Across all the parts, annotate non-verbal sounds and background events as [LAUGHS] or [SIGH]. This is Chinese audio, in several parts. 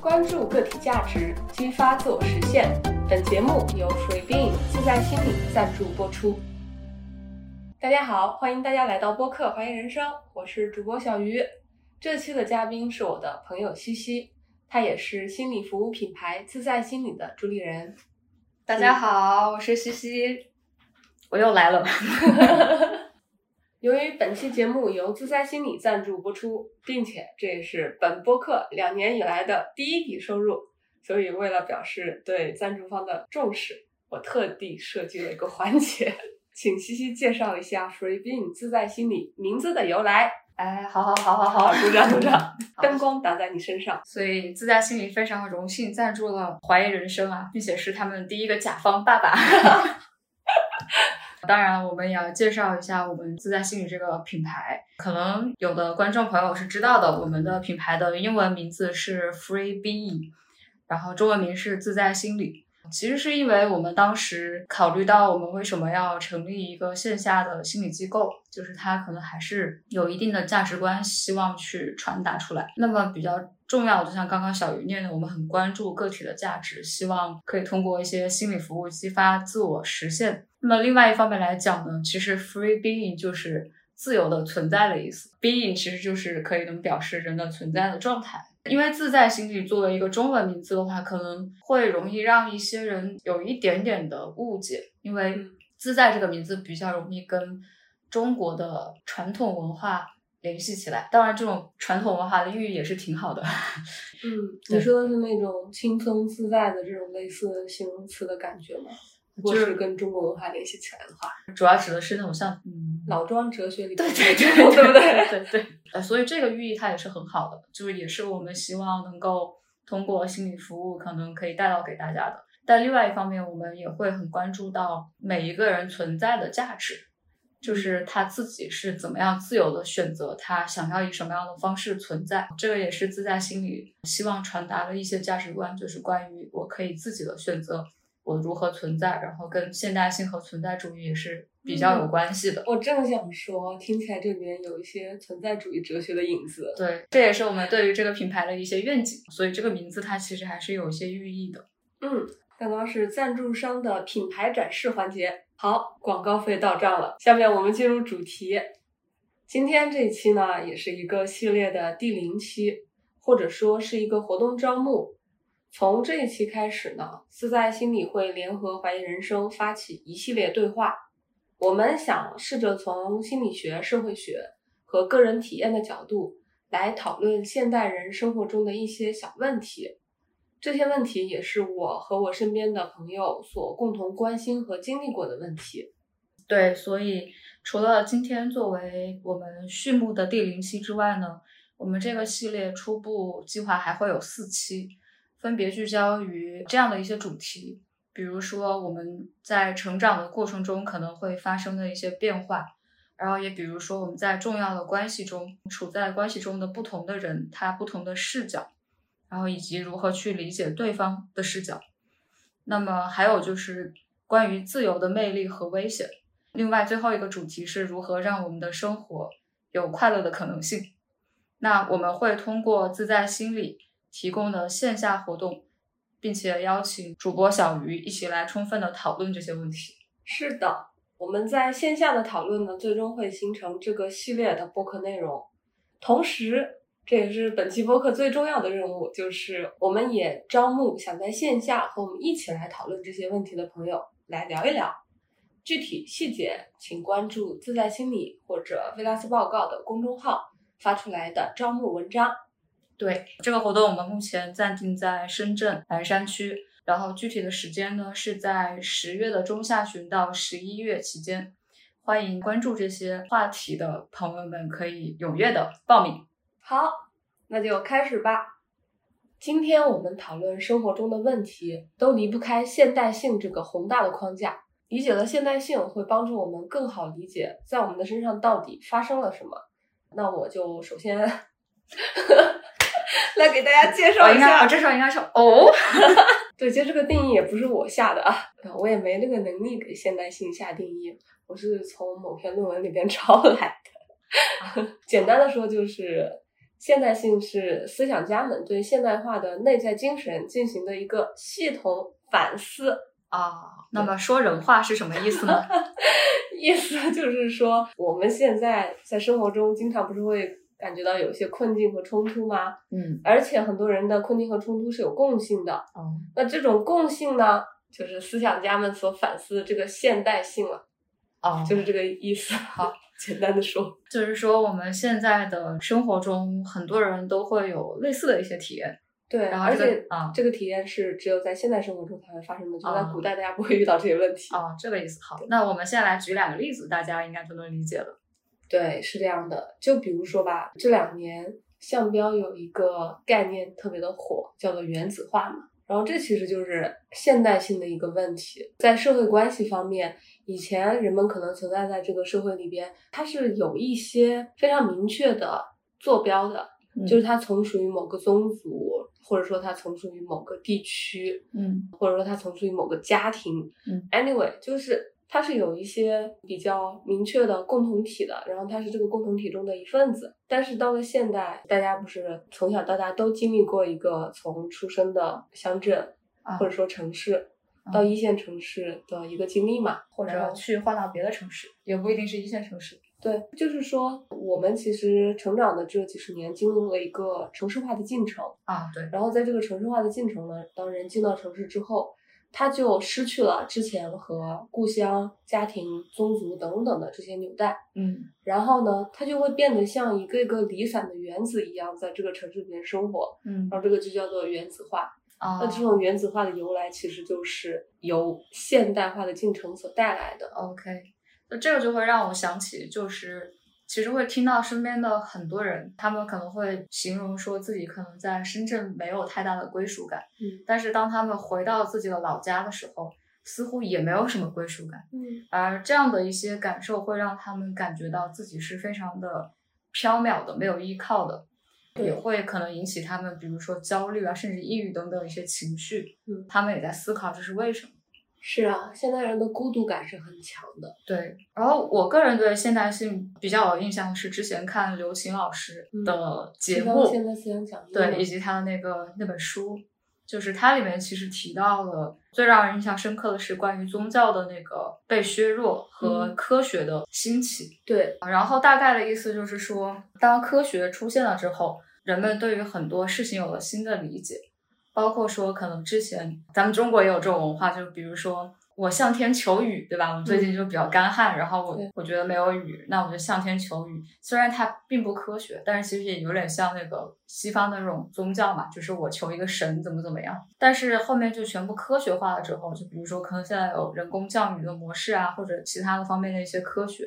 关注个体价值，激发自我实现。本节目由 FreeBeing 自在心理赞助播出。大家好，欢迎大家来到播客《怀疑人生》，我是主播小鱼。这期的嘉宾是我的朋友西西，他也是心理服务品牌自在心理的主理人。大家好，我是西西，我又来了。[LAUGHS] 由于本期节目由自在心理赞助播出，并且这也是本播客两年以来的第一笔收入，所以为了表示对赞助方的重视，我特地设计了一个环节，[LAUGHS] 请西西介绍一下 FreeBeing 自在心理名字的由来。哎，好好好好好，鼓掌鼓掌，[LAUGHS] 灯光打在你身上。所以自在心理非常荣幸赞助了怀疑人生啊，并且是他们第一个甲方爸爸。[LAUGHS] 当然，我们也要介绍一下我们自在心理这个品牌。可能有的观众朋友是知道的，我们的品牌的英文名字是 Free Being，然后中文名是自在心理。其实是因为我们当时考虑到我们为什么要成立一个线下的心理机构，就是它可能还是有一定的价值观，希望去传达出来。那么比较重要，就像刚刚小鱼念的，我们很关注个体的价值，希望可以通过一些心理服务激发自我实现。那么另外一方面来讲呢，其实 free being 就是自由的存在的意思，being 其实就是可以能表示人的存在的状态。因为自在心理作为一个中文名字的话，可能会容易让一些人有一点点的误解，因为自在这个名字比较容易跟中国的传统文化联系起来。当然，这种传统文化的寓意也是挺好的。[LAUGHS] 嗯，你说的是那种轻松自在的这种类似形容词的感觉吗？就是跟中国文化联系起来的话，主要指的是那种像嗯老庄哲学里对对对对不对？对对，呃，所以这个寓意它也是很好的，就是也是我们希望能够通过心理服务可能可以带到给大家的。但另外一方面，我们也会很关注到每一个人存在的价值，就是他自己是怎么样自由的选择他想要以什么样的方式存在。这个也是自在心理希望传达的一些价值观，就是关于我可以自己的选择。我如何存在，然后跟现代性和存在主义也是比较有关系的。我正想说，听起来这里面有一些存在主义哲学的影子。对，这也是我们对于这个品牌的一些愿景，所以这个名字它其实还是有一些寓意的。嗯，刚刚是赞助商的品牌展示环节，好，广告费到账了。下面我们进入主题，今天这一期呢，也是一个系列的第零期，或者说是一个活动招募。从这一期开始呢，自在心理会联合怀疑人生发起一系列对话。我们想试着从心理学、社会学和个人体验的角度来讨论现代人生活中的一些小问题。这些问题也是我和我身边的朋友所共同关心和经历过的问题。对，所以除了今天作为我们序幕的第零期之外呢，我们这个系列初步计划还会有四期。分别聚焦于这样的一些主题，比如说我们在成长的过程中可能会发生的一些变化，然后也比如说我们在重要的关系中处在关系中的不同的人，他不同的视角，然后以及如何去理解对方的视角。那么还有就是关于自由的魅力和危险。另外最后一个主题是如何让我们的生活有快乐的可能性。那我们会通过自在心理。提供的线下活动，并且邀请主播小鱼一起来充分的讨论这些问题。是的，我们在线下的讨论呢，最终会形成这个系列的播客内容。同时，这也是本期播客最重要的任务，就是我们也招募想在线下和我们一起来讨论这些问题的朋友来聊一聊。具体细节，请关注自在心理或者菲拉斯报告的公众号发出来的招募文章。对这个活动，我们目前暂定在深圳南山区，然后具体的时间呢是在十月的中下旬到十一月期间，欢迎关注这些话题的朋友们可以踊跃的报名。好，那就开始吧。今天我们讨论生活中的问题，都离不开现代性这个宏大的框架。理解了现代性，会帮助我们更好理解在我们的身上到底发生了什么。那我就首先。[LAUGHS] 来给大家介绍一下，我这时候应该说哦，[LAUGHS] 对，其实这个定义也不是我下的啊，我也没那个能力给现代性下定义，我是从某篇论文里边抄来的。[LAUGHS] 简单的说，就是现代性是思想家们对现代化的内在精神进行的一个系统反思。啊，那么说人话是什么意思呢？意思就是说，我们现在在生活中经常不是会感觉到有一些困境和冲突吗？嗯，而且很多人的困境和冲突是有共性的。哦，那这种共性呢，就是思想家们所反思的这个现代性了，哦，就是这个意思。好，简单的说，[LAUGHS] 就是说我们现在的生活中，很多人都会有类似的一些体验。对，然后这个而且啊这个体验是只有在现代生活中才会发生的，就在啊古代大家不会遇到这些问题。哦，这个意思好。那我们现在来举两个例子，大家应该就能理解了。对，是这样的。就比如说吧，这两年项标有一个概念特别的火，叫做原子化嘛。然后这其实就是现代性的一个问题，在社会关系方面，以前人们可能存在在这个社会里边，它是有一些非常明确的坐标的，嗯就是它从属于某个宗族，或者说它从属于某个地区，嗯或者说它从属于某个家庭。嗯，anyway，就是它是有一些比较明确的共同体的，然后它是这个共同体中的一份子。但是到了现代，大家不是从小到大都经历过一个从出生的乡镇、啊或者说城市啊到一线城市的一个经历嘛，或者去换到别的城市，也不一定是一线城市。对，就是说我们其实成长的这几十年经历了一个城市化的进程。啊，对，然后在这个城市化的进程呢，当人进到城市之后，他就失去了之前和故乡、家庭、宗族等等的这些纽带，嗯然后呢，他就会变得像一个一个离散的原子一样，在这个城市里面生活，嗯然后这个就叫做原子化。啊那这种原子化的由来，其实就是由现代化的进程所带来的。OK，那这个就会让我想起，就是其实会听到身边的很多人，他们可能会形容说自己可能在深圳没有太大的归属感，嗯但是当他们回到自己的老家的时候，似乎也没有什么归属感，嗯而这样的一些感受会让他们感觉到自己是非常的缥缈的，没有依靠的。也会可能引起他们，比如说焦虑啊，甚至抑郁等等一些情绪。嗯他们也在思考这是为什么。是啊，现代人的孤独感是很强的。对，然后我个人对现代性比较有印象是之前看刘琴老师的节目，现代思想讲义对，以及他的那个那本书，就是它里面其实提到了最让人印象深刻的是关于宗教的那个被削弱和嗯科学的兴起。对，然后大概的意思就是说，当科学出现了之后，人们对于很多事情有了新的理解，包括说可能之前咱们中国也有这种文化，就比如说我向天求雨，对吧？我最近就比较干旱，然后我我觉得没有雨，那我就向天求雨。虽然它并不科学，但是其实也有点像那个西方的那种宗教嘛，就是我求一个神怎么怎么样。但是后面就全部科学化了之后，就比如说可能现在有人工降雨的模式啊，或者其他的方面的一些科学。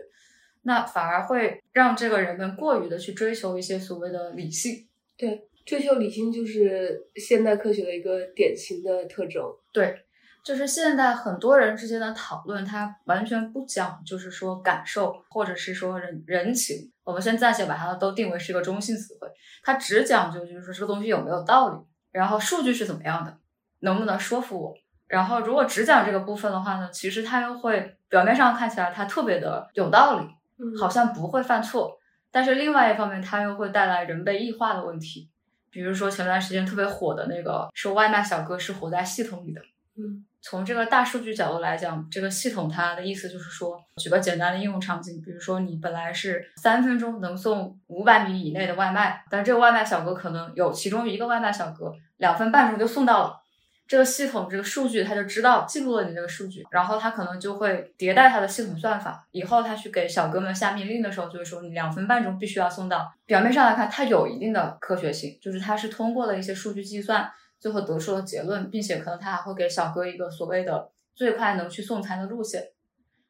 那反而会让这个人们过于的去追求一些所谓的理性，对，追求理性就是现代科学的一个典型的特征。对，就是现在很多人之间的讨论，它完全不讲，就是说感受，或者是说人人情。我们先暂且把它都定为是一个中性词汇，它只讲究就是说这个东西有没有道理，然后数据是怎么样的，能不能说服我。然后如果只讲这个部分的话呢，其实它又会表面上看起来它特别的有道理，嗯好像不会犯错，但是另外一方面，它又会带来人被异化的问题。比如说前段时间特别火的那个，说外卖小哥是活在系统里的。嗯从这个大数据角度来讲，这个系统它的意思就是说，举个简单的应用场景，比如说你本来是三分钟能送五百米以内的外卖，但这个外卖小哥可能有其中一个外卖小哥两分半钟就送到了。这个系统这个数据，它就知道记录了你这个数据，然后它可能就会迭代它的系统算法。以后它去给小哥们下命令的时候，就会说你两分半钟必须要送到。表面上来看，它有一定的科学性，就是它是通过了一些数据计算，最后得出了结论，并且可能它还会给小哥一个所谓的最快能去送餐的路线。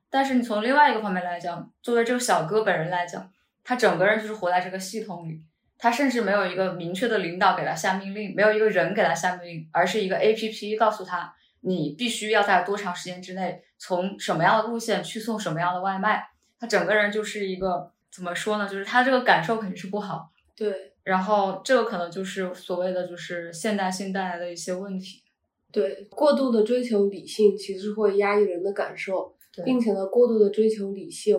但是你从另外一个方面来讲，作为这个小哥本人来讲，他整个人就是活在这个系统里，他甚至没有一个明确的领导给他下命令，没有一个人给他下命令，而是一个 A P P 告诉他你必须要在多长时间之内从什么样的路线去送什么样的外卖。他整个人就是一个怎么说呢？就是他这个感受肯定是不好。对然后这个可能就是所谓的就是现代性带来的一些问题。对，过度的追求理性其实会压抑人的感受，对并且呢，过度的追求理性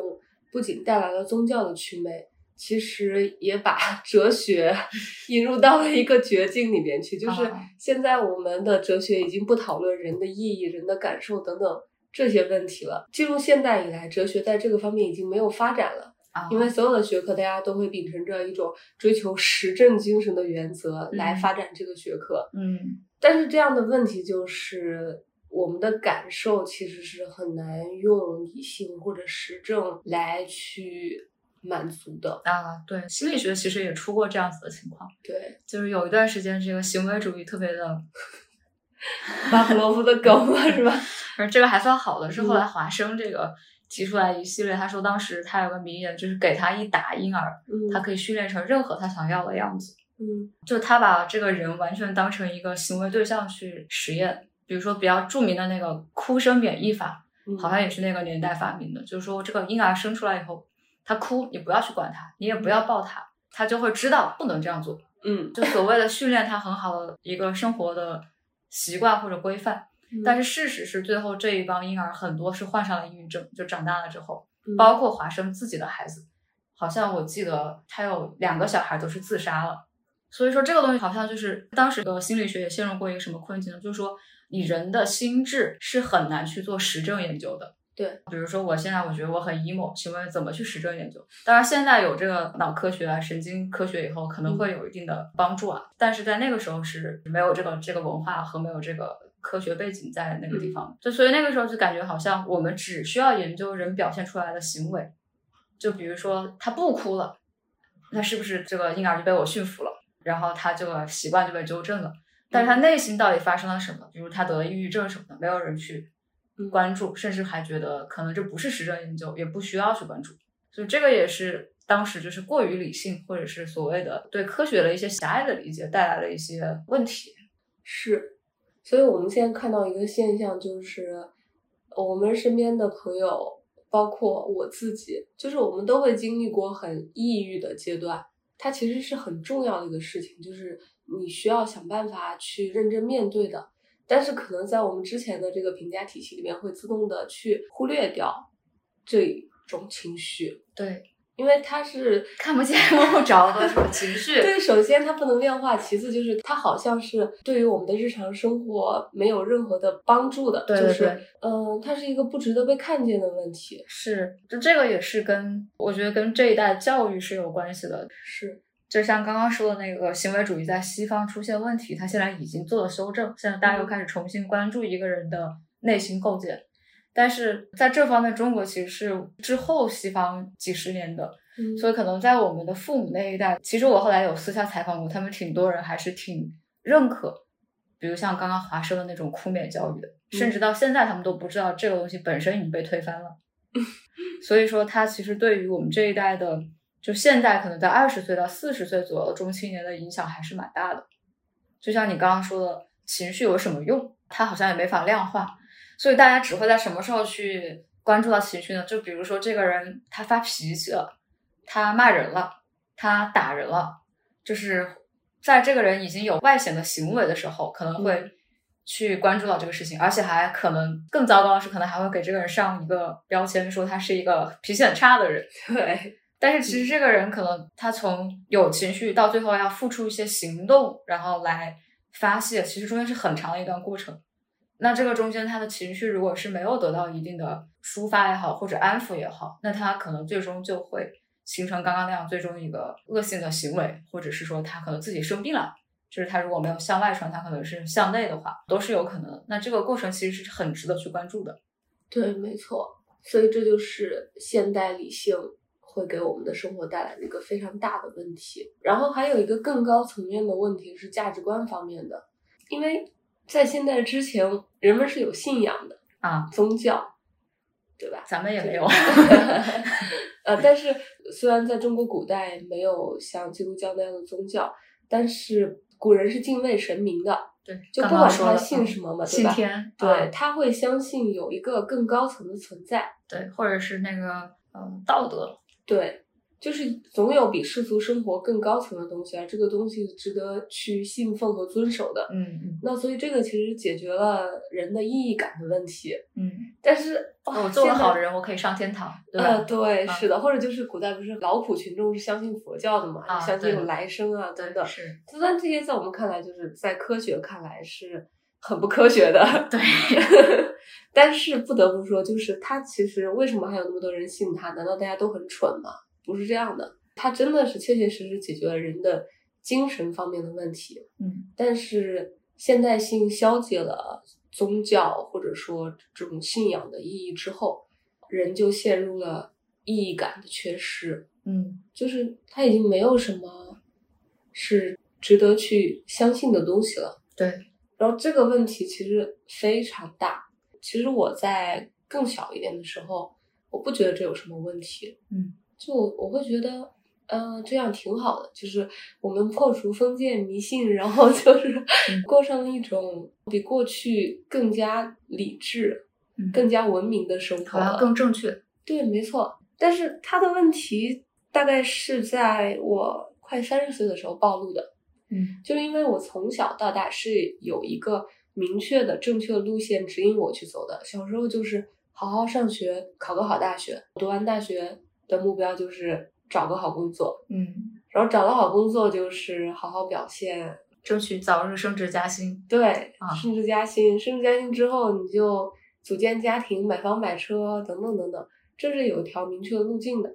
不仅带来了宗教的祛魅，其实也把 [LAUGHS] 哲学 [LAUGHS] 引入到了一个绝境里面去。就是啊现在我们的哲学已经不讨论人的意义、人的感受等等这些问题了。进入现代以来，哲学在这个方面已经没有发展了。啊，因为所有的学科，大家都会秉承着一种追求实证精神的原则来嗯发展这个学科。嗯但是这样的问题就是，我们的感受其实是很难用理性或者实证来去满足的。啊，对，心理学其实也出过这样子的情况，对，就是有一段时间这个行为主义特别的，巴甫洛夫的狗嘛，是吧？[LAUGHS] 而这个还算好的，是后来嗯华生这个提出来一系列，他说当时他有个名言，就是给他一打婴儿，嗯，他可以训练成任何他想要的样子。嗯就他把这个人完全当成一个行为对象去实验。比如说比较著名的那个哭声免疫法，嗯好像也是那个年代发明的。就是说，这个婴儿生出来以后，他哭，你不要去管他，你也不要抱他，他就会知道不能这样做。嗯，就所谓的训练他很好的一个生活的习惯或者规范。但是是事实是，最后这一帮婴儿很多是患上了抑郁症，就长大了之后，嗯包括华生自己的孩子，好像我记得他有两个小孩都是自杀了。所以说这个东西好像就是当时的心理学也陷入过一个什么困境呢？就是说你人的心智是很难去做实证研究的。对，比如说我现在我觉得我很 emo，请问怎么去实证研究？当然现在有这个脑科学啊、神经科学以后，可能会有一定的帮助啊。但是在那个时候是没有这个这个文化和没有这个科学背景在那个地方，就所以那个时候就感觉好像我们只需要研究人表现出来的行为，就比如说他不哭了，那是不是这个婴儿就被我驯服了？然后他这个习惯就被纠正了。但是他内心到底发生了什么？比如他得了抑郁症什么的，没有人去嗯关注，甚至还觉得可能这不是实证研究，也不需要去关注。所以这个也是当时就是过于理性，或者是所谓的对科学的一些狭隘的理解带来了一些问题。是，所以我们现在看到一个现象，就是我们身边的朋友，包括我自己，就是我们都会经历过很抑郁的阶段。它其实是很重要的一个事情，就是你需要想办法去认真面对的。但是可能在我们之前的这个评价体系里面，会自动的去忽略掉这种情绪，对，因为它是看不见摸不着的这种情绪。[LAUGHS] 对，首先它不能量化，其次就是它好像是对于我们的日常生活没有任何的帮助的，就是对对对嗯，它是一个不值得被看见的问题。是，就这个也是跟我觉得跟这一代教育是有关系的。是，就像刚刚说的那个行为主义在西方出现问题，他现在已经做了修正，现在大家又开始重新关注一个人的内心构建。但是在这方面，中国其实是之后西方几十年的，嗯，所以可能在我们的父母那一代，其实我后来有私下采访过，他们挺多人还是挺认可，比如像刚刚华生的那种哭免教育的，甚至到现在他们都不知道这个东西本身已经被推翻了。[LAUGHS] 所以说，它其实对于我们这一代的，就现在可能在二十岁到四十岁左右的中青年的影响还是蛮大的。就像你刚刚说的，情绪有什么用？它好像也没法量化，所以大家只会在什么时候去关注到情绪呢？就比如说这个人他发脾气了，他骂人了，他打人了，就是在这个人已经有外显的行为的时候，可能会去关注到这个事情，而且还可能更糟糕的是，可能还会给这个人上一个标签，说他是一个脾气很差的人。对，但是其实这个人可能他从有情绪到最后要付出一些行动，然后来发泄，其实中间是很长的一段过程。那这个中间他的情绪如果是没有得到一定的抒发也好，或者安抚也好，那他可能最终就会形成刚刚那样最终一个恶性的行为，或者是说他可能自己生病了。就是他如果没有向外传，他可能是向内的话，都是有可能的。那这个过程其实是很值得去关注的。对，没错。所以这就是现代理性会给我们的生活带来的一个非常大的问题。然后还有一个更高层面的问题是价值观方面的，因为在现在之前，人们是有信仰的啊，宗教，对吧？咱们也没有。[LAUGHS] 呃，但是虽然在中国古代没有像基督教那样的宗教，但是古人是敬畏神明的，对，就不管他信什么嘛，对吧？信天，对，啊他会相信有一个更高层的存在。对，或者是那个嗯道德，对，就是总有比世俗生活更高层的东西，啊这个东西值得去信奉和遵守的。嗯嗯那所以这个其实解决了人的意义感的问题。嗯，但是哇我做好人，我可以上天堂，对吧？呃，对，啊是的，或者就是古代不是劳苦群众是相信佛教的嘛，啊相信有来生啊等等。是，就算这些在我们看来，就是在科学看来是很不科学的，对，[LAUGHS] 但是不得不说，就是他其实为什么还有那么多人信他？难道大家都很蠢吗？不是这样的，他真的是切切实实解决了人的精神方面的问题。嗯但是现代性消解了宗教或者说这种信仰的意义之后，人就陷入了意义感的缺失，嗯就是他已经没有什么是值得去相信的东西了。对，然后这个问题其实非常大。其实我在更小一点的时候，我不觉得这有什么问题，嗯，就我会觉得，嗯、这样挺好的，就是我们破除封建迷信，然后就是嗯过上一种比过去更加理智、嗯更加文明的生活。更正确。对，没错。但是他的问题大概是在我快三十岁的时候暴露的。嗯就是因为我从小到大是有一个明确的、正确的路线指引我去走的。小时候就是好好上学，考个好大学。读完大学的目标就是找个好工作，嗯，然后找了好工作就是好好表现，争取早日升职加薪。对，啊升职加薪。升职加薪之后，你就组建家庭、买房买车等等等等，这是有一条明确的路径的。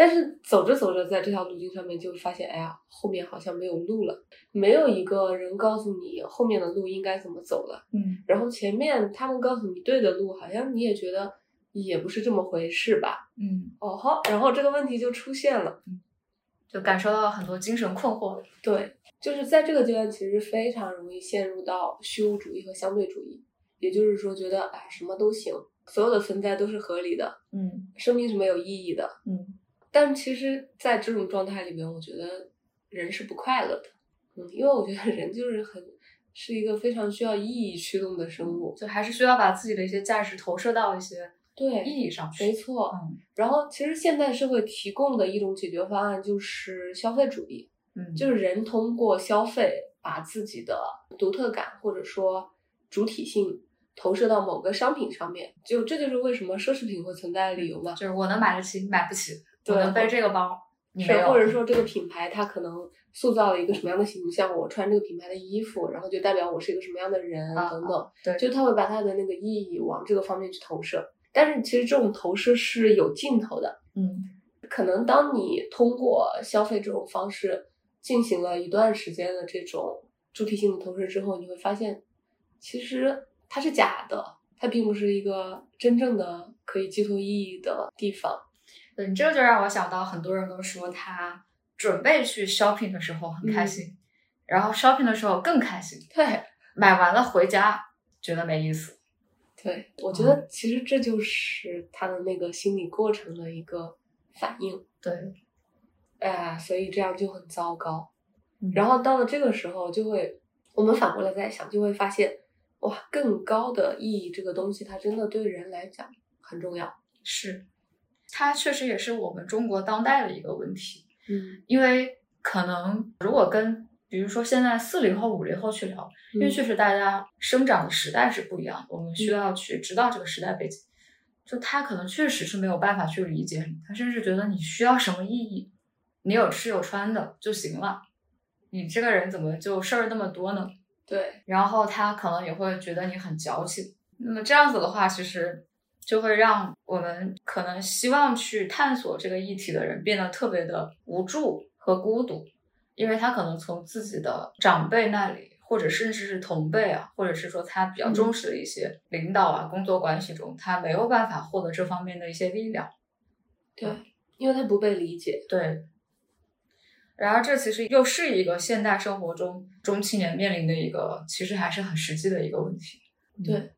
但是走着走着，在这条路径上面就发现，哎呀，后面好像没有路了，没有一个人告诉你后面的路应该怎么走了。嗯然后前面他们告诉你对的路，好像你也觉得也不是这么回事吧？嗯，哦好，然后这个问题就出现了。就感受到了很多精神困惑。对，就是在这个阶段，其实非常容易陷入到虚无主义和相对主义，也就是说，觉得哎什么都行，所有的存在都是合理的，嗯生命是没有意义的。嗯但其实，在这种状态里面，我觉得人是不快乐的。嗯，因为我觉得人就是很是一个非常需要意义驱动的生物。就还是需要把自己的一些价值投射到一些对，意义上去。没错。嗯然后，其实现代社会提供的一种解决方案就是消费主义。嗯，就是人通过消费把自己的独特感或者说主体性投射到某个商品上面，就这就是为什么奢侈品会存在的理由嘛。就是我能买得起，你买不起。我对能背这个包，你没是，有。或者说这个品牌它可能塑造了一个什么样的形象，我穿这个品牌的衣服，然后就代表我是一个什么样的人啊等等，对，就他会把他的那个意义往这个方面去投射。但是其实这种投射是有尽头的，嗯可能当你通过消费这种方式进行了一段时间的这种主体性的投射之后，你会发现，其实它是假的，它并不是一个真正的可以寄托意义的地方。对你这个就让我想到，很多人都说他准备去 shopping 的时候很开心，然后 shopping 的时候更开心，对，买完了回家觉得没意思。对，我觉得其实这就是他的那个心理过程的一个反应。对，哎呀，所以这样就很糟糕。嗯然后到了这个时候，就会我们反过来再想，就会发现，哇，更高的意义这个东西，它真的对人来讲很重要。是，它确实也是我们中国当代的一个问题，嗯，因为可能如果跟比如说现在四零后、五零后去聊，因为嗯确实大家生长的时代是不一样的，我们需要去知道这个时代背景。就他可能确实是没有办法去理解你，他甚至觉得你需要什么意义，你有吃有穿的就行了，你这个人怎么就事儿那么多呢？对，然后他可能也会觉得你很矫情。那么这样子的话，其实就会让我们可能希望去探索这个议题的人变得特别的无助和孤独，因为他可能从自己的长辈那里，或者甚至是同辈啊，或者是说他比较重视的一些领导啊、工作关系中，他没有办法获得这方面的一些力量。对，因为他不被理解。对。然而，这其实又是一个现代生活中中青年面临的一个，其实还是很实际的一个问题。对，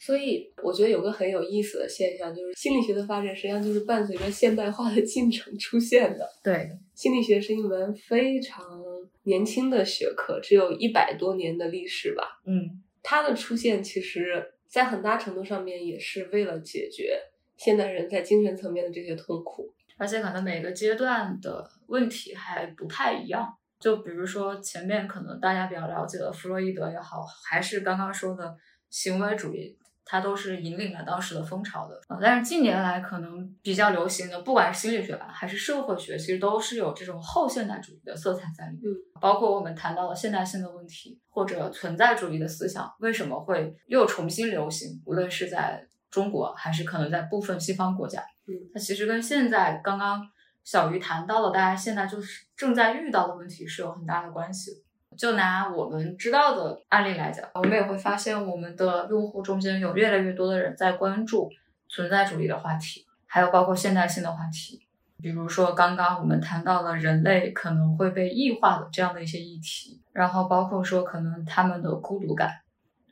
所以我觉得有个很有意思的现象，就是心理学的发展实际上就是伴随着现代化的进程出现的。对，心理学是一门非常年轻的学科，只有一百多年的历史吧。嗯它的出现其实，在很大程度上面也是为了解决现代人在精神层面的这些痛苦。而且可能每个阶段的问题还不太一样。就比如说前面可能大家比较了解的弗洛伊德也好，还是刚刚说的行为主义，它都是引领了当时的风潮的。呃，但是近年来可能比较流行的，不管是心理学吧，还是社会学，其实都是有这种后现代主义的色彩在里面。包括我们谈到了现代性的问题，或者存在主义的思想，为什么会又重新流行？无论是在中国，还是可能在部分西方国家，嗯，它其实跟现在刚刚。小鱼谈到了大家现在就是正在遇到的问题是有很大的关系。就拿我们知道的案例来讲，我们也会发现我们的用户中间有越来越多的人在关注存在主义的话题，还有包括现代性的话题，比如说刚刚我们谈到了人类可能会被异化的这样的一些议题，然后包括说可能他们的孤独感，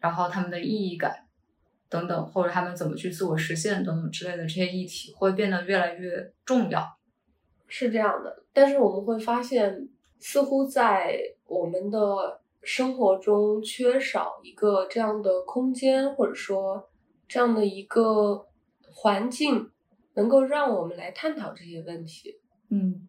然后他们的意义感等等，或者他们怎么去自我实现等等之类的这些议题会变得越来越重要。是这样的，但是我们会发现，似乎在我们的生活中缺少一个这样的空间，或者说这样的一个环境，能够让我们来探讨这些问题。嗯，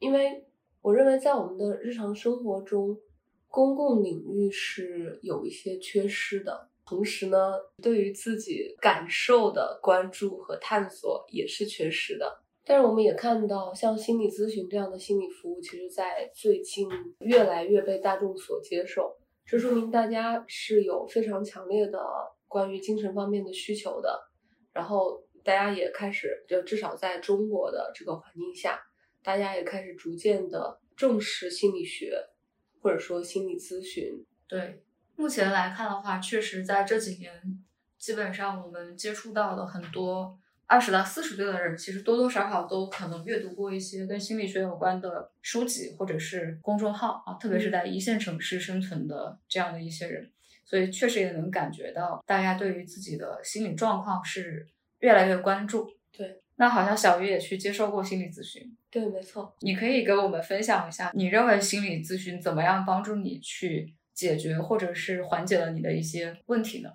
因为我认为在我们的日常生活中，公共领域是有一些缺失的，同时呢，对于自己感受的关注和探索也是缺失的。但是我们也看到，像心理咨询这样的心理服务，其实，在最近越来越被大众所接受。这说明大家是有非常强烈的关于精神方面的需求的。然后，大家也开始，就至少在中国的这个环境下，大家也开始逐渐的重视心理学，或者说心理咨询。对，目前来看的话，确实在这几年，基本上我们接触到的很多。二十到四十岁的人，其实多多少少都可能阅读过一些跟心理学有关的书籍或者是公众号啊，特别是在一线城市生存的这样的一些人，所以确实也能感觉到大家对于自己的心理状况是越来越关注。对，那好像小鱼也去接受过心理咨询。对，没错。你可以给我们分享一下，你认为心理咨询怎么样帮助你去解决或者是缓解了你的一些问题呢？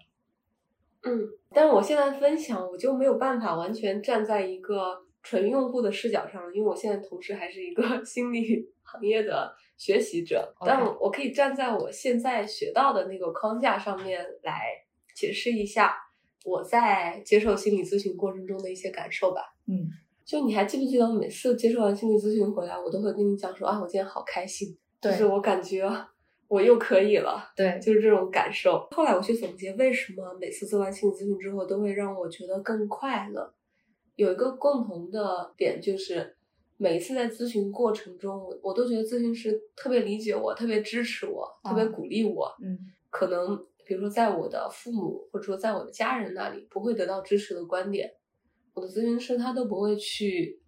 嗯，但是我现在分享，我就没有办法完全站在一个纯用户的视角上，因为我现在同时还是一个 [LAUGHS] 心理行业的学习者。但我可以站在我现在学到的那个框架上面来解释一下我在接受心理咨询过程中的一些感受吧。嗯，就你还记不记得，每次接受完心理咨询回来，我都会跟你讲说啊，我今天好开心，就是我感觉。我又可以了，对，就是这种感受。后来我去总结，为什么每次做完心理咨询之后都会让我觉得更快乐？有一个共同的点，就是每一次在咨询过程中，我我都觉得咨询师特别理解我，特别支持我，特别鼓励我。嗯，可能比如说在我的父母或者说在我的家人那里不会得到支持的观点，我的咨询师他都不会去。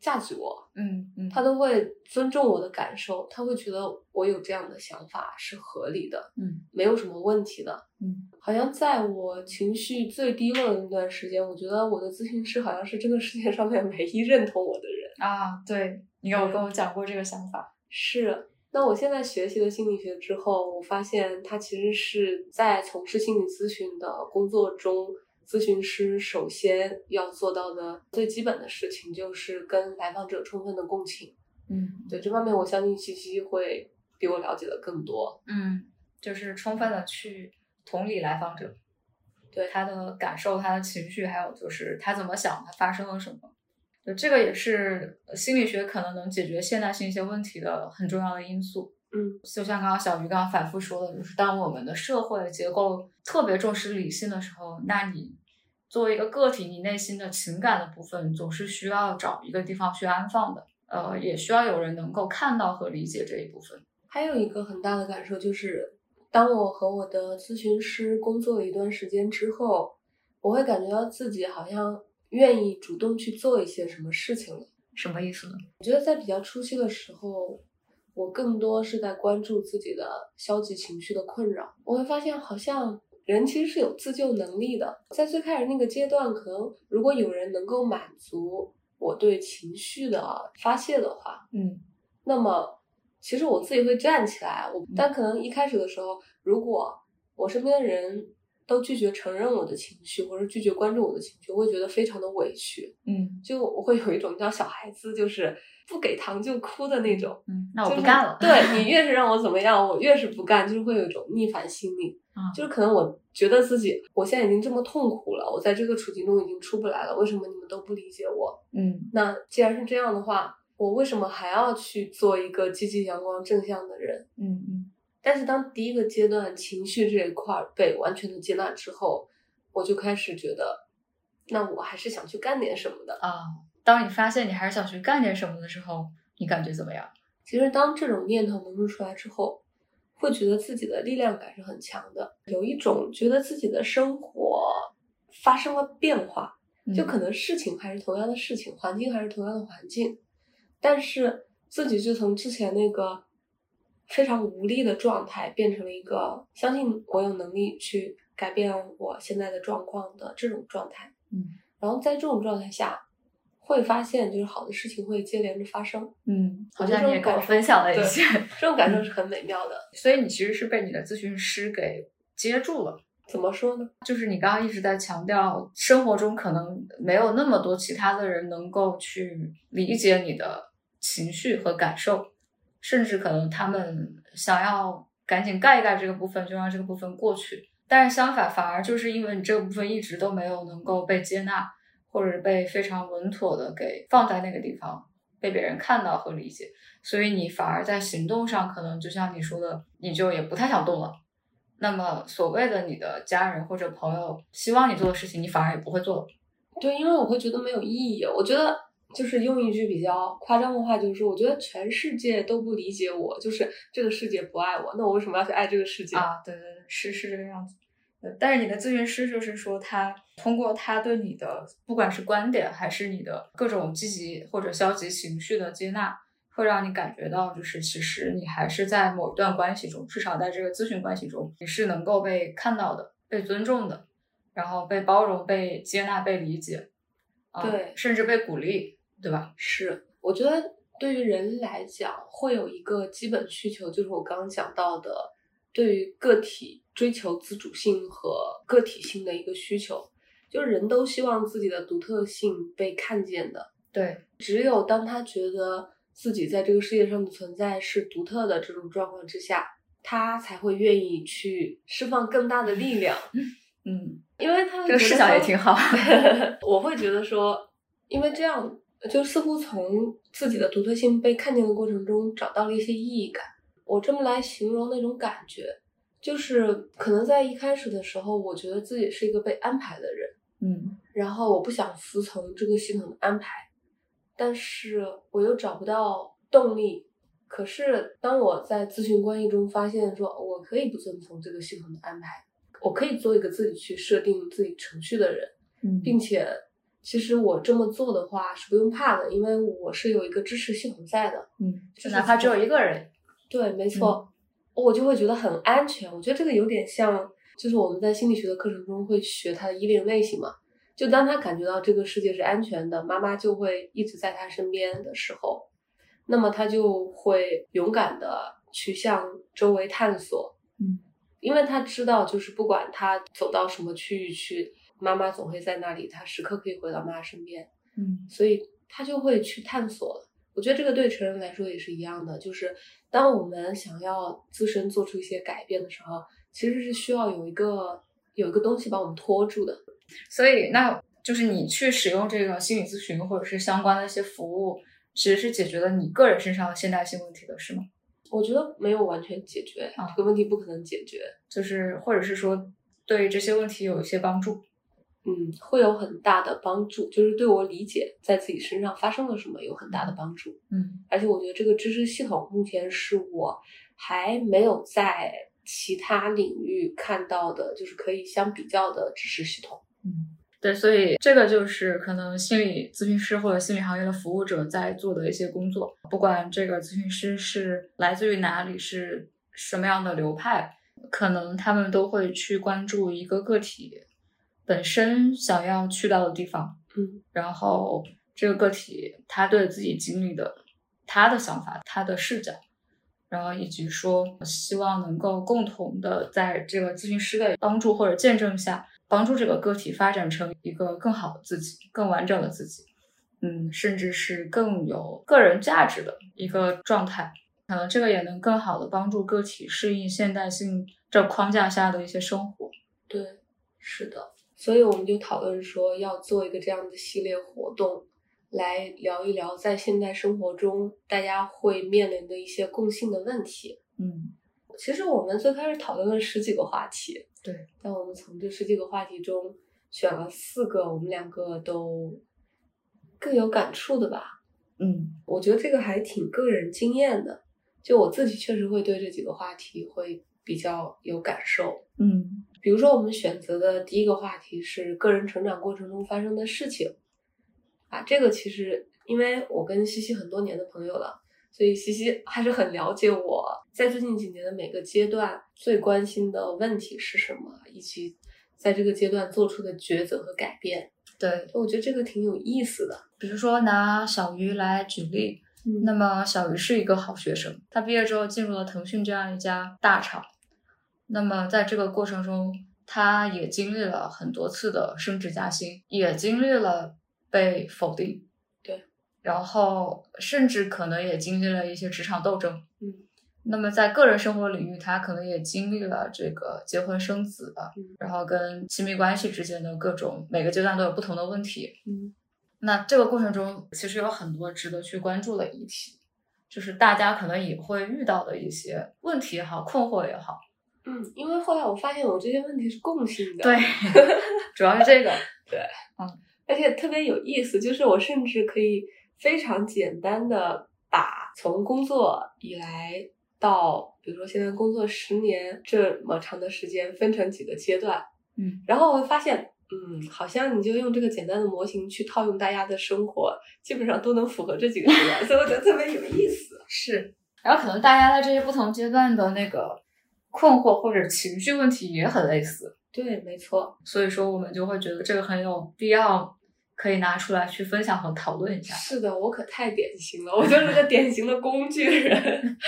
价值我，嗯嗯，他都会尊重我的感受，他会觉得我有这样的想法是合理的，嗯，没有什么问题的，嗯，好像在我情绪最低落的那段时间，我觉得我的咨询师好像是这个世界上面唯一认同我的人啊。对你有跟我讲过这个想法，是。那我现在学习了心理学之后，我发现他其实是在从事心理咨询的工作中。咨询师首先要做到的最基本的事情，就是跟来访者充分的共情。嗯，对这方面，我相信西西会比我了解的更多。嗯，就是充分的去同理来访者，对他的感受、他的情绪，还有就是他怎么想，他发生了什么。就这个也是心理学可能能解决现代性一些问题的很重要的因素。嗯，就像刚刚小鱼刚刚反复说的，就是当我们的社会结构特别重视理性的时候，那你作为一个个体，你内心的情感的部分总是需要找一个地方去安放的，呃，也需要有人能够看到和理解这一部分。还有一个很大的感受就是，当我和我的咨询师工作了一段时间之后，我会感觉到自己好像愿意主动去做一些什么事情了。什么意思呢？我觉得在比较初期的时候。我更多是在关注自己的消极情绪的困扰。我会发现，好像人其实是有自救能力的。在最开始那个阶段，可能如果有人能够满足我对情绪的发泄的话，嗯，那么其实我自己会站起来。我但可能一开始的时候，如果我身边的人都拒绝承认我的情绪，或者拒绝关注我的情绪，我会觉得非常的委屈。嗯就我会有一种叫小孩子，就是不给糖就哭的那种。嗯，那我就是不干了。对 [LAUGHS] 你越是让我怎么样，我越是不干，就是会有一种逆反心理。啊就是可能我觉得自己，我现在已经这么痛苦了，我在这个处境中已经出不来了，为什么你们都不理解我？嗯那既然是这样的话，我为什么还要去做一个积极、阳光、正向的人？嗯嗯但是当第一个阶段情绪这一块儿被完全的接纳之后，我就开始觉得，那我还是想去干点什么的。啊，当你发现你还是想去干点什么的时候，你感觉怎么样？其实当这种念头萌生出来之后，会觉得自己的力量感是很强的，有一种觉得自己的生活发生了变化，就可能事情还是同样的事情，环境还是同样的环境，但是自己就从之前那个非常无力的状态，变成了一个相信我有能力去改变我现在的状况的这种状态。嗯然后在这种状态下，会发现就是好的事情会接连着发生，嗯，好像你也跟我分享了一些，这种感受是很美妙的。[LAUGHS] 所以你其实是被你的咨询师给接住了。怎么说呢？就是你刚刚一直在强调，生活中可能没有那么多其他的人能够去理解你的情绪和感受，甚至可能他们想要赶紧盖一盖这个部分，就让这个部分过去。但是相反，反而就是因为你这个部分一直都没有能够被接纳，或者被非常稳妥的给放在那个地方，被别人看到和理解，所以你反而在行动上可能就像你说的，你就也不太想动了。那么所谓的你的家人或者朋友希望你做的事情，你反而也不会做了。对，因为我会觉得没有意义。我觉得就是用一句比较夸张的话，就是说，我觉得全世界都不理解我，就是这个世界不爱我，那我为什么要去爱这个世界？啊，对对对，是是这个样子。呃但是你的咨询师就是说，他通过他对你的不管是观点还是你的各种积极或者消极情绪的接纳，会让你感觉到，就是其实你还是在某一段关系中，至少在这个咨询关系中，你是能够被看到的、被尊重的，然后被包容、被接纳、被理解，啊对甚至被鼓励，对吧？是，我觉得对于人来讲，会有一个基本需求，就是我刚刚讲到的，对于个体追求自主性和个体性的一个需求，就是人都希望自己的独特性被看见的。对，只有当他觉得自己在这个世界上的存在是独特的这种状况之下，他才会愿意去释放更大的力量，[LAUGHS] 嗯，因为他这个视角也挺好。[LAUGHS] 我会觉得说，因为这样就似乎从自己的独特性被看见的过程中找到了一些意义感。我这么来形容那种感觉，就是可能在一开始的时候，我觉得自己是一个被安排的人，嗯然后我不想服从这个系统的安排，但是我又找不到动力。可是当我在咨询关系中发现说，我可以不遵从这个系统的安排，我可以做一个自己去设定自己程序的人。嗯并且其实我这么做的话是不用怕的，因为我是有一个支持系统在的。嗯，就就是哪怕只有一个人，对，没错，我就会觉得很安全。我觉得这个有点像，就是我们在心理学的课程中会学他的依恋类型嘛。就当他感觉到这个世界是安全的，妈妈就会一直在他身边的时候，那么他就会勇敢的去向周围探索。嗯，因为他知道，就是不管他走到什么区域去，妈妈总会在那里，他时刻可以回到妈妈身边。嗯所以他就会去探索。我觉得这个对成人来说也是一样的，就是当我们想要自身做出一些改变的时候，其实是需要有一个有一个东西把我们拖住的。所以那就是你去使用这个心理咨询或者是相关的一些服务，其实是解决了你个人身上的现代性问题的，是吗？我觉得没有完全解决、啊这个问题，不可能解决。就是或者是说对这些问题有一些帮助。嗯，会有很大的帮助，就是对我理解在自己身上发生了什么有很大的帮助。嗯而且我觉得这个知识系统目前是我还没有在其他领域看到的，就是可以相比较的知识系统。嗯，对，所以这个就是可能心理咨询师或者心理行业的服务者在做的一些工作，不管这个咨询师是来自于哪里，是什么样的流派，可能他们都会去关注一个个体本身想要去到的地方，嗯然后这个个体他对自己经历的他的想法、他的视角，然后以及说希望能够共同的在这个咨询师的帮助或者见证下，帮助这个个体发展成一个更好的自己、更完整的自己，嗯，甚至是更有个人价值的一个状态。可能这个也能更好的帮助个体适应现代性这框架下的一些生活。对，是的，所以我们就讨论说要做一个这样的系列活动，来聊一聊在现代生活中大家会面临的一些共性的问题。嗯，其实我们最开始讨论了十几个话题，对，但我们从这十几个话题中选了四个，我们两个都更有感触的吧。嗯我觉得这个还挺个人经验的，就我自己确实会对这几个话题会比较有感受。嗯比如说，我们选择的第一个话题是个人成长过程中发生的事情，啊，这个其实因为我跟西西很多年的朋友了，所以西西 [LAUGHS] 还是很了解我在最近几年的每个阶段最关心的问题是什么，以及在这个阶段做出的抉择和改变。对，我觉得这个挺有意思的。比如说拿小鱼来举例，嗯那么小鱼是一个好学生，他毕业之后进入了腾讯这样一家大厂。那么在这个过程中，他也经历了很多次的升职加薪，也经历了被否定，对，然后甚至可能也经历了一些职场斗争。嗯，那么在个人生活领域，他可能也经历了这个结婚生子，嗯然后跟亲密关系之间的各种每个阶段都有不同的问题。嗯那这个过程中，其实有很多值得去关注的议题，就是大家可能也会遇到的一些问题也好，困惑也好。嗯，因为后来我发现我这些问题是共性的。对，[LAUGHS] 主要是这个。对，嗯而且特别有意思，就是我甚至可以非常简单的把从工作以来到，比如说现在工作十年这么长的时间分成几个阶段，嗯，然后我会发现，嗯，好像你就用这个简单的模型去套用大家的生活，基本上都能符合这几个阶段，所以我觉得特别有意思。是。然后可能大家在这些不同阶段的那个困惑或者情绪问题也很类似，对，没错，所以说我们就会觉得这个很有必要，可以拿出来去分享和讨论一下。是的，我可太典型了，我就是个典型的工具人。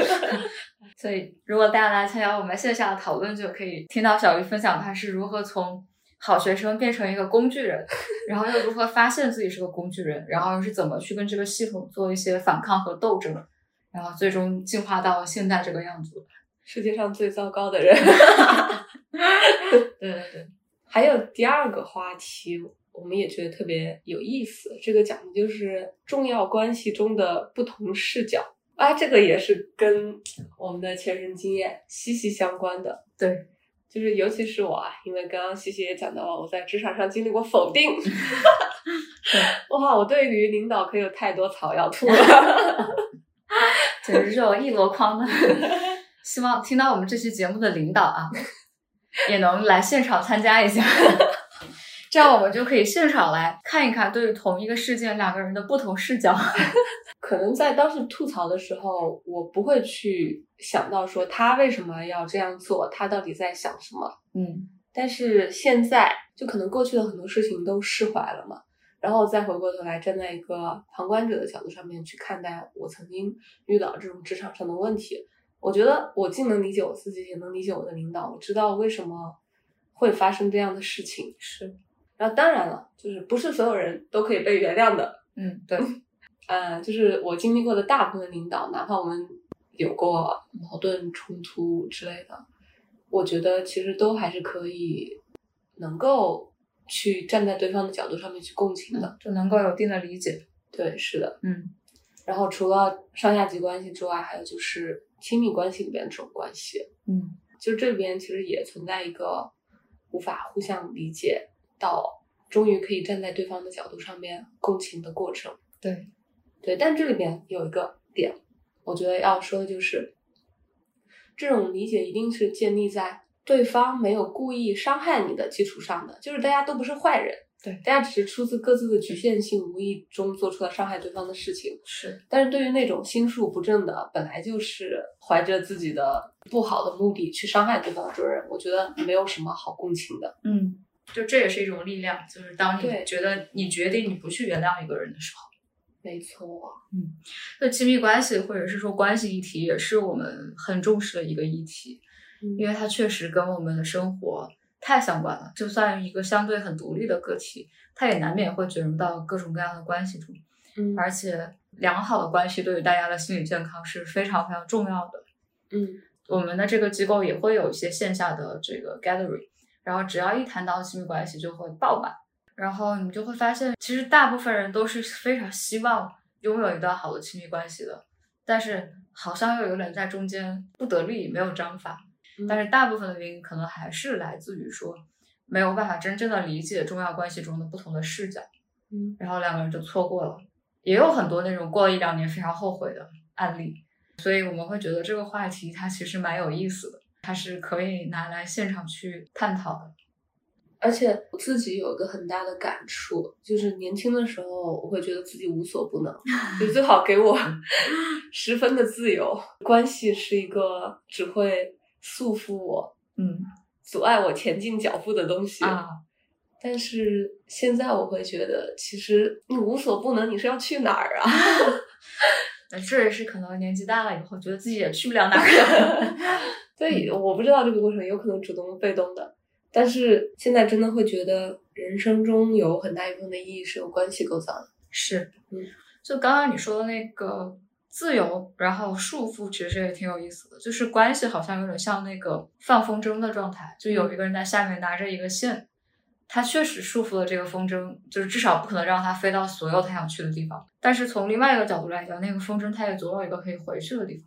[LAUGHS] 所以，如果大家来参加我们线下的讨论，就可以听到小鱼分享他是如何从好学生变成一个工具人，然后又如何发现自己是个工具人，然后又是怎么去跟这个系统做一些反抗和斗争，然后最终进化到现在这个样子。世界上最糟糕的人。[LAUGHS] 对对对，[LAUGHS] 还有第二个话题，我们也觉得特别有意思。这个讲的就是重要关系中的不同视角啊，这个也是跟我们的前人经验息息相关的。对，就是尤其是我啊，因为刚刚西西也讲到了，我在职场上经历过否定。[LAUGHS] 哇，我对于领导可有太多草要吐了。简直是有一箩筐的。希望听到我们这期节目的领导啊，[LAUGHS] 也能来现场参加一下，[LAUGHS] 这样我们就可以现场来看一看对于同一个事件两个人的不同视角。[LAUGHS] 可能在当时吐槽的时候，我不会去想到说他为什么要这样做，他到底在想什么。嗯但是现在就可能过去的很多事情都释怀了嘛，然后再回过头来站在一个旁观者的角度上面去看待我曾经遇到这种职场上的问题，我觉得我既能理解我自己，也能理解我的领导，我知道为什么会发生这样的事情。是，然后当然了，就是不是所有人都可以被原谅的，嗯对，[LAUGHS] 呃，就是我经历过的大部分领导，哪怕我们有过矛盾冲突之类的，我觉得其实都还是可以能够去站在对方的角度上面去共情的。就能够有一定的理解。对，是的。嗯然后除了上下级关系之外，还有就是亲密关系里边的这种关系，嗯就这边其实也存在一个无法互相理解到终于可以站在对方的角度上面共情的过程。对，对，但这里边有一个点，我觉得要说的就是，这种理解一定是建立在对方没有故意伤害你的基础上的，就是大家都不是坏人，对。大家只是出自各自的局限性，无意中做出了伤害对方的事情。是，但是对于那种心术不正的，本来就是怀着自己的不好的目的去伤害对方的这种人，我觉得没有什么好共情的。嗯，就这也是一种力量，就是当你觉得你决定你不去原谅一个人的时候，没错，嗯那亲密关系或者是说关系议题，也是我们很重视的一个议题，嗯。因为它确实跟我们的生活太相关了。就算一个相对很独立的个体，他也难免会卷入到各种各样的关系中，嗯而且良好的关系对于大家的心理健康是非常非常重要的。嗯我们的这个机构也会有一些线下的这个 gathering，然后只要一谈到亲密关系就会爆满，然后你就会发现，其实大部分人都是非常希望拥有一段好的亲密关系的，但是好像又有点在中间不得力，没有章法。嗯但是大部分的原因可能还是来自于说没有办法真正的理解重要关系中的不同的视角，嗯然后两个人就错过了。也有很多那种过了一两年非常后悔的案例，所以我们会觉得这个话题它其实蛮有意思的，它是可以拿来现场去探讨的。而且我自己有一个很大的感触，就是年轻的时候，我会觉得自己无所不能，就最好给我 [LAUGHS] 十分的自由。关系是一个只会束缚我、嗯阻碍我前进脚步的东西。啊，但是现在我会觉得，其实你无所不能，你是要去哪儿啊？[LAUGHS] 那这也是可能年纪大了以后觉得自己也去不了哪儿。[LAUGHS] 对，我不知道这个过程有可能主动被动的，但是现在真的会觉得人生中有很大一部分的意义是由关系构造的。是，嗯，就刚刚你说的那个自由，然后束缚，其实也挺有意思的。就是关系好像有点像那个放风筝的状态，就有一个人在下面拿着一个线，他确实束缚了这个风筝，就是至少不可能让它飞到所有他想去的地方。但是从另外一个角度来讲，那个风筝它也总有一个可以回去的地方，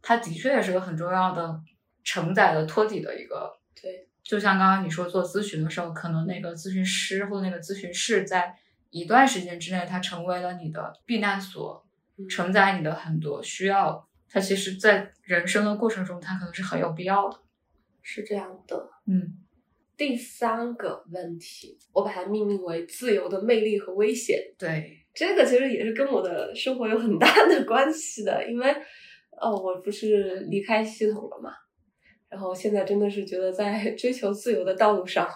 它的确也是个很重要的承载的托底的一个对，就像刚刚你说做咨询的时候，可能那个咨询师或者那个咨询室在一段时间之内，它成为了你的避难所，嗯承载你的很多需要。它其实，在人生的过程中，它可能是很有必要的。是这样的。嗯第三个问题，我把它命名为自由的魅力和危险。对，这个其实也是跟我的生活有很大的 [LAUGHS] 关系的，因为哦，我不是离开系统了嘛，然后现在真的是觉得在追求自由的道路上，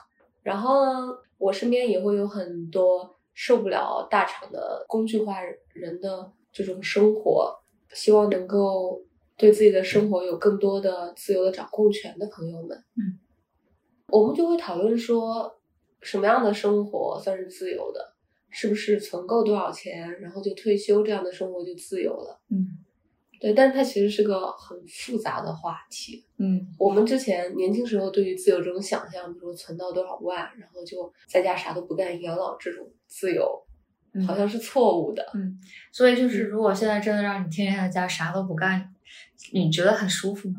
然后呢，我身边也会有很多受不了大厂的工具化人的这种生活，希望能够对自己的生活有更多的自由的掌控权的朋友们，嗯，我们就会讨论说，什么样的生活算是自由的？是不是存够多少钱，然后就退休，这样的生活就自由了？嗯对，但它其实是个很复杂的话题。嗯我们之前年轻时候对于自由这种想象，比如说存到多少万，然后就在家啥都不干养老这种自由，嗯好像是错误的。嗯。所以就是，如果现在真的让你天天在家啥都不干，你觉得很舒服吗？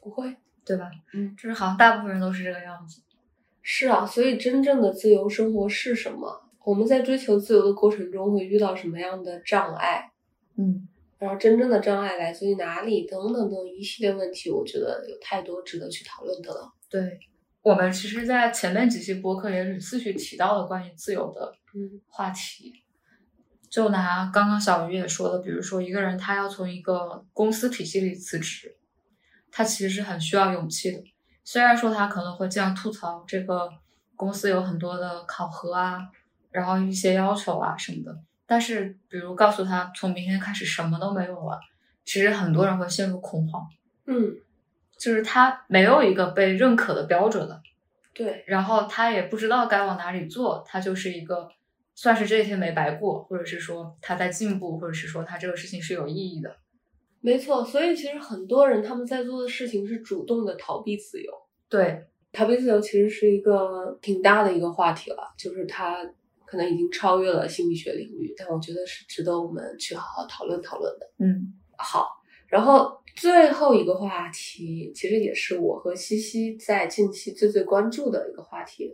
不会，对吧？嗯，就是好像大部分人都是这个样子。是啊，所以真正的自由生活是什么？我们在追求自由的过程中会遇到什么样的障碍？嗯然后真正的障碍来自于哪里？等等等一系列问题，我觉得有太多值得去讨论的了。对，我们其实，在前面几期播客也屡次去提到了关于自由的嗯话题。就拿刚刚小鱼也说的，比如说一个人他要从一个公司体系里辞职，他其实是很需要勇气的。虽然说他可能会这样吐槽这个公司有很多的考核啊，然后一些要求啊什么的，但是比如告诉他从明天开始什么都没有了，其实很多人会陷入恐慌，嗯，就是他没有一个被认可的标准了。对，然后他也不知道该往哪里做，他就是一个算是这一天没白过，或者是说他在进步，或者是说他这个事情是有意义的。没错。所以其实很多人他们在做的事情是主动的逃避自由。对，逃避自由其实是一个挺大的一个话题了，就是它可能已经超越了心理学领域，但我觉得是值得我们去好好讨论讨论的。嗯好，然后最后一个话题，其实也是我和西西在近期最最关注的一个话题，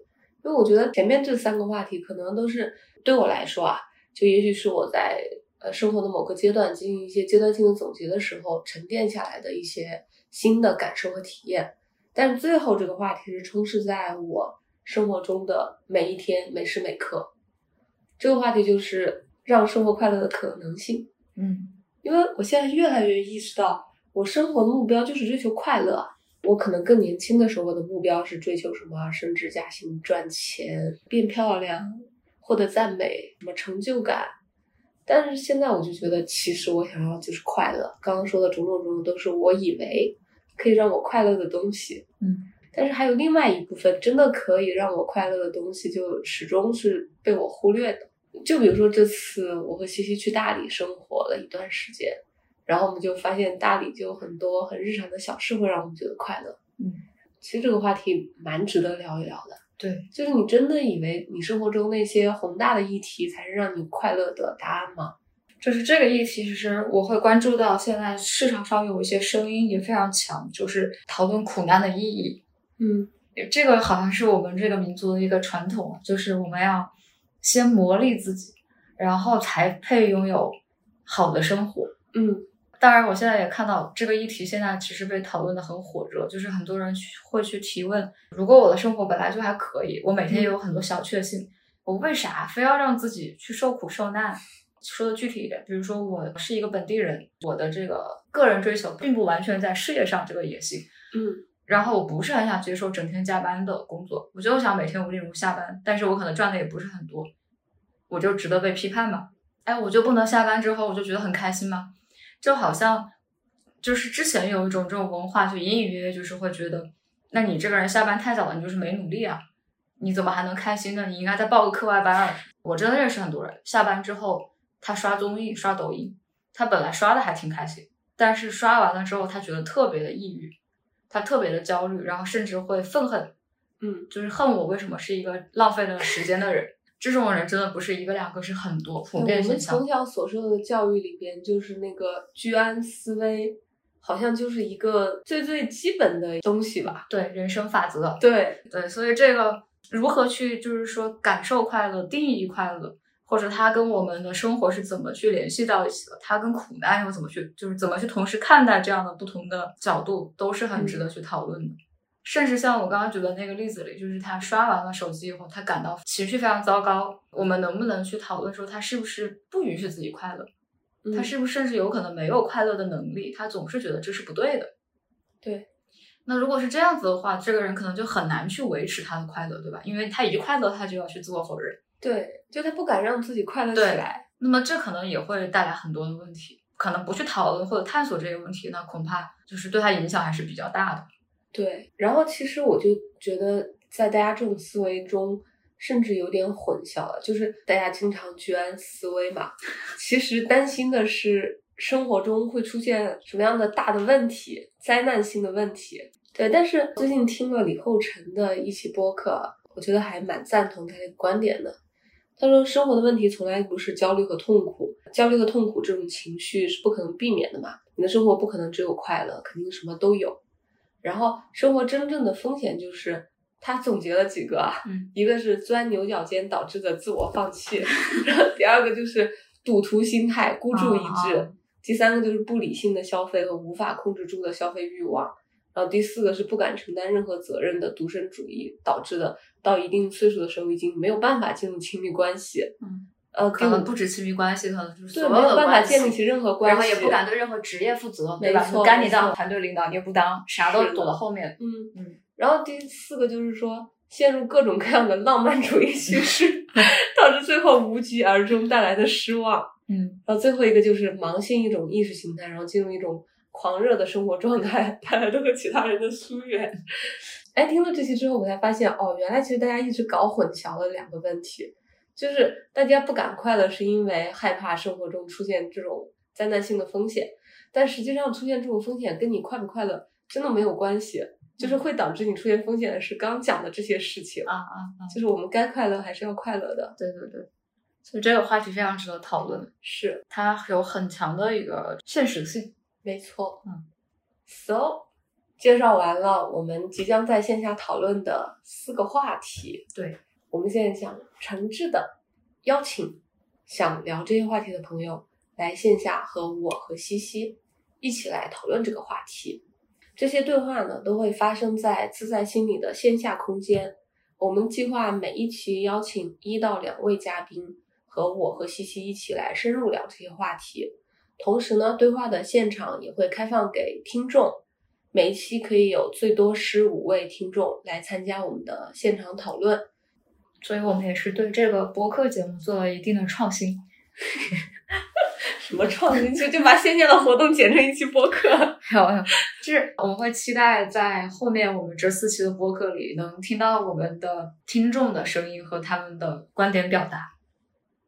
因为我觉得前面这三个话题可能都是对我来说啊，就也许是我在呃生活的某个阶段进行一些阶段性的总结的时候沉淀下来的一些新的感受和体验，但是最后这个话题是充斥在我生活中的每一天每时每刻。这个话题就是让生活快乐的可能性。嗯因为我现在越来越意识到，我生活的目标就是追求快乐。我可能更年轻的时候，我的目标是追求什么升职加薪、赚钱、变漂亮、获得赞美、什么成就感。但是现在我就觉得，其实我想要就是快乐。刚刚说的种种种种都是我以为可以让我快乐的东西，嗯，但是还有另外一部分真的可以让我快乐的东西，就始终是被我忽略的。就比如说这次我和西西去大理生活了一段时间，然后我们就发现大理就有很多很日常的小事会让我们觉得快乐。嗯，其实这个话题蛮值得聊一聊的。对，就是你真的以为你生活中那些宏大的议题才是让你快乐的答案吗？就是这个议题，其实我会关注到现在市场上有一些声音也非常强，就是讨论苦难的意义。嗯，这个好像是我们这个民族的一个传统，就是我们要先磨砺自己，然后才配拥有好的生活。嗯，当然，我现在也看到这个议题现在其实被讨论的很火热，就是很多人去会去提问：如果我的生活本来就还可以，我每天也有很多小确幸，我为啥非要让自己去受苦受难？说的具体一点，比如说我是一个本地人，我的这个个人追求并不完全在事业上这个野心，嗯，然后我不是很想接受整天加班的工作，我就想每天五点钟下班，但是我可能赚的也不是很多，我就值得被批判吗？哎，我就不能下班之后我就觉得很开心吗？就好像就是之前有一种这种文化，就隐隐约约就是会觉得，那你这个人下班太早了，你就是没努力啊，你怎么还能开心呢？你应该再报个课外班。我真的认识很多人，下班之后他刷综艺、刷抖音，他本来刷的还挺开心，但是刷完了之后他觉得特别的抑郁，他特别的焦虑，然后甚至会愤恨，嗯，就是恨我为什么是一个浪费了时间的人。这种人真的不是一个两个，是很多普遍我们。从小所受的教育里边，就是那个居安思危，好像就是一个最最基本的东西吧。对人生法则，对，对，所以这个如何去就是说感受快乐、定义快乐，或者它跟我们的生活是怎么去联系到一起的，它跟苦难又怎么去，就是怎么去同时看待这样的不同的角度，都是很值得去讨论的。甚至像我刚刚举的那个例子里，就是他刷完了手机以后，他感到情绪非常糟糕。我们能不能去讨论说，他是不是不允许自己快乐？嗯他是不是甚至有可能没有快乐的能力？他总是觉得这是不对的。对，那如果是这样子的话，这个人可能就很难去维持他的快乐，对吧？因为他一快乐，他就要去自我否认。对，就他不敢让自己快乐起对来。那么这可能也会带来很多的问题。可能不去讨论或者探索这些问题，那恐怕就是对他影响还是比较大的。对，然后其实我就觉得，在大家这种思维中，甚至有点混淆了。就是大家经常居安思危嘛，其实担心的是生活中会出现什么样的大的问题、灾难性的问题。对，但是最近听了李厚成的一期播客，我觉得还蛮赞同他这个观点的。他说，生活的问题从来不是焦虑和痛苦，焦虑和痛苦这种情绪是不可能避免的嘛。你的生活不可能只有快乐，肯定什么都有。然后生活真正的风险就是，他总结了几个啊，嗯一个是钻牛角尖导致的自我放弃，然后第二个就是赌徒心态孤注一掷，啊第三个就是不理性的消费和无法控制住的消费欲望，然后第四个是不敢承担任何责任的独身主义导致的，到一定岁数的时候已经没有办法进入亲密关系，嗯，呃，可能不止亲密关系，可能就是对所有的没有办法建立起任何关系，然后也不敢对任何职业负责，对吧？没错你该你当团队领导，你也不当，啥都躲到后面。嗯嗯，然后第四个就是说，陷入各种各样的浪漫主义叙事，[LAUGHS] 导致最后无疾而终带来的失望。嗯，然后最后一个就是盲信一种意识形态，然后进入一种狂热的生活状态，带来的和其他人的疏远。哎，听了这期之后，我才发现，哦，原来其实大家一直搞混淆了两个问题，就是大家不敢快乐，是因为害怕生活中出现这种灾难性的风险，但实际上出现这种风险跟你快不快乐真的没有关系，就是会导致你出现风险的是刚讲的这些事情，啊啊啊！就是我们该快乐还是要快乐的，对对对，所以这个话题非常值得讨论，是。它有很强的一个现实性。没错，嗯，so 介绍完了我们即将在线下讨论的四个话题，对，我们现在想诚挚的邀请想聊这些话题的朋友来线下和我和西西一起来讨论这个话题。这些对话呢都会发生在自在心理的线下空间。我们计划每一期邀请一到两位嘉宾和我和西西一起来深入聊这些话题。同时呢，对话的现场也会开放给听众，每一期可以有最多十五位听众来参加我们的现场讨论。所以我们也是对这个播客节目做了一定的创新，[LAUGHS] 什么创新？就就把线下的活动剪成一期播客。没有没有，就是我们会期待在后面我们这四期的播客里，能听到我们的听众的声音和他们的观点表达。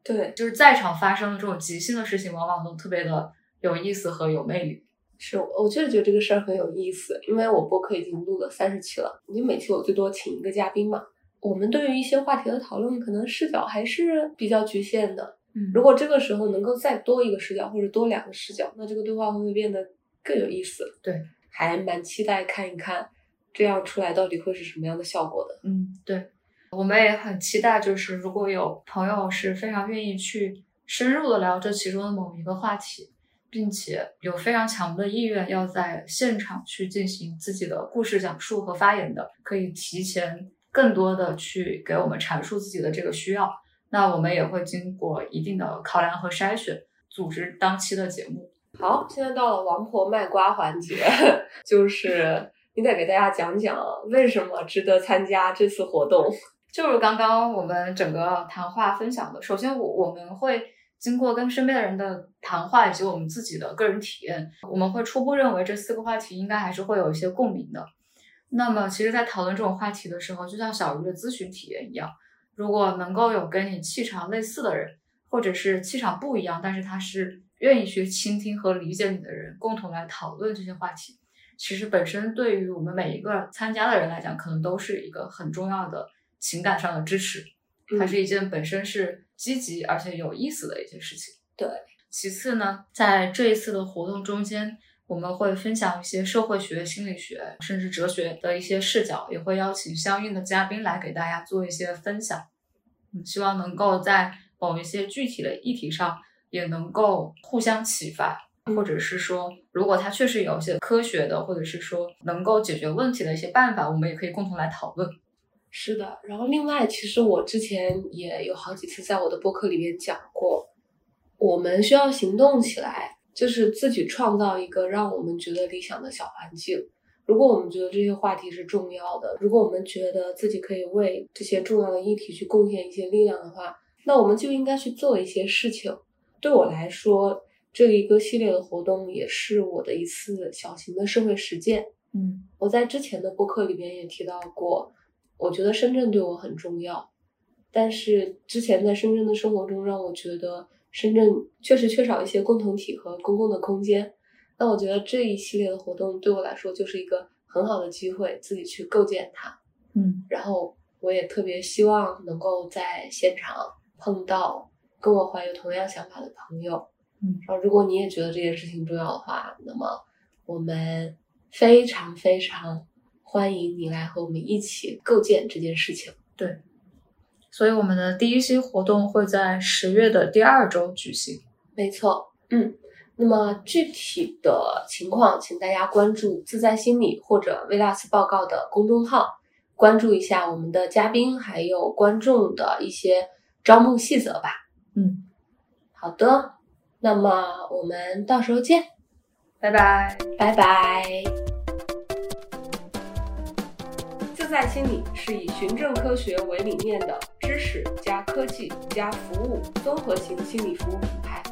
对，就是在场发生的这种即兴的事情，往往都特别的有意思和有魅力。是，我确实觉得这个事儿很有意思，因为我播客已经录了三十期了，你每期我最多请一个嘉宾嘛。我们对于一些话题的讨论，可能视角还是比较局限的。嗯如果这个时候能够再多一个视角，或者多两个视角，那这个对话会不会变得更有意思？对，还蛮期待看一看这样出来到底会是什么样的效果的。嗯，对，我们也很期待，就是如果有朋友是非常愿意去深入的聊这其中的某一个话题，并且有非常强的意愿要在现场去进行自己的故事讲述和发言的，可以提前更多的去给我们阐述自己的这个需要。那我们也会经过一定的考量和筛选，组织当期的节目。好，现在到了王婆卖瓜环节，[LAUGHS] 就是你得给大家讲讲为什么值得参加这次活动。就是刚刚我们整个谈话分享的，首先我我们会经过跟身边的人的谈话以及我们自己的个人体验，我们会初步认为这四个话题应该还是会有一些共鸣的。那么，其实，在讨论这种话题的时候，就像小鱼的咨询体验一样，如果能够有跟你气场类似的人，或者是气场不一样，但是他是愿意去倾听和理解你的人，共同来讨论这些话题，其实本身对于我们每一个参加的人来讲，可能都是一个很重要的情感上的支持。它是一件本身是积极而且有意思的一件事情。对，其次呢，在这一次的活动中间，我们会分享一些社会学、心理学甚至哲学的一些视角，也会邀请相应的嘉宾来给大家做一些分享。嗯，希望能够在某一些具体的议题上也能够互相启发，或者是说，如果它确实有一些科学的，或者是说能够解决问题的一些办法，我们也可以共同来讨论。是的，然后另外，其实我之前也有好几次在我的播客里面讲过，我们需要行动起来，就是自己创造一个让我们觉得理想的小环境。如果我们觉得这些话题是重要的，如果我们觉得自己可以为这些重要的议题去贡献一些力量的话，那我们就应该去做一些事情。对我来说，这一个系列的活动也是我的一次小型的社会实践。嗯我在之前的播客里边也提到过，我觉得深圳对我很重要，但是之前在深圳的生活中，让我觉得深圳确实缺少一些共同体和公共的空间。那我觉得这一系列的活动对我来说就是一个很好的机会，自己去构建它。嗯然后我也特别希望能够在现场碰到跟我怀有同样想法的朋友。嗯，然后如果你也觉得这件事情重要的话，那么我们非常非常欢迎你来和我们一起构建这件事情。所以我们的第一期活动会在十月的第二周举行。没错，嗯。那么具体的情况，请大家关注“自在心理”或者“维纳斯报告”的公众号，关注一下我们的嘉宾还有观众的一些招募细则吧。嗯，好的，那么我们到时候见，拜拜。拜拜。在心理是以循证科学为理念的知识加科技加服务综合型心理服务品牌，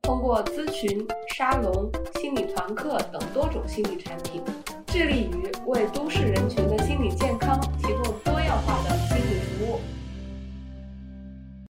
通过咨询、沙龙、心理团课等多种心理产品，致力于为都市人群的心理健康提供多样化的心理服务。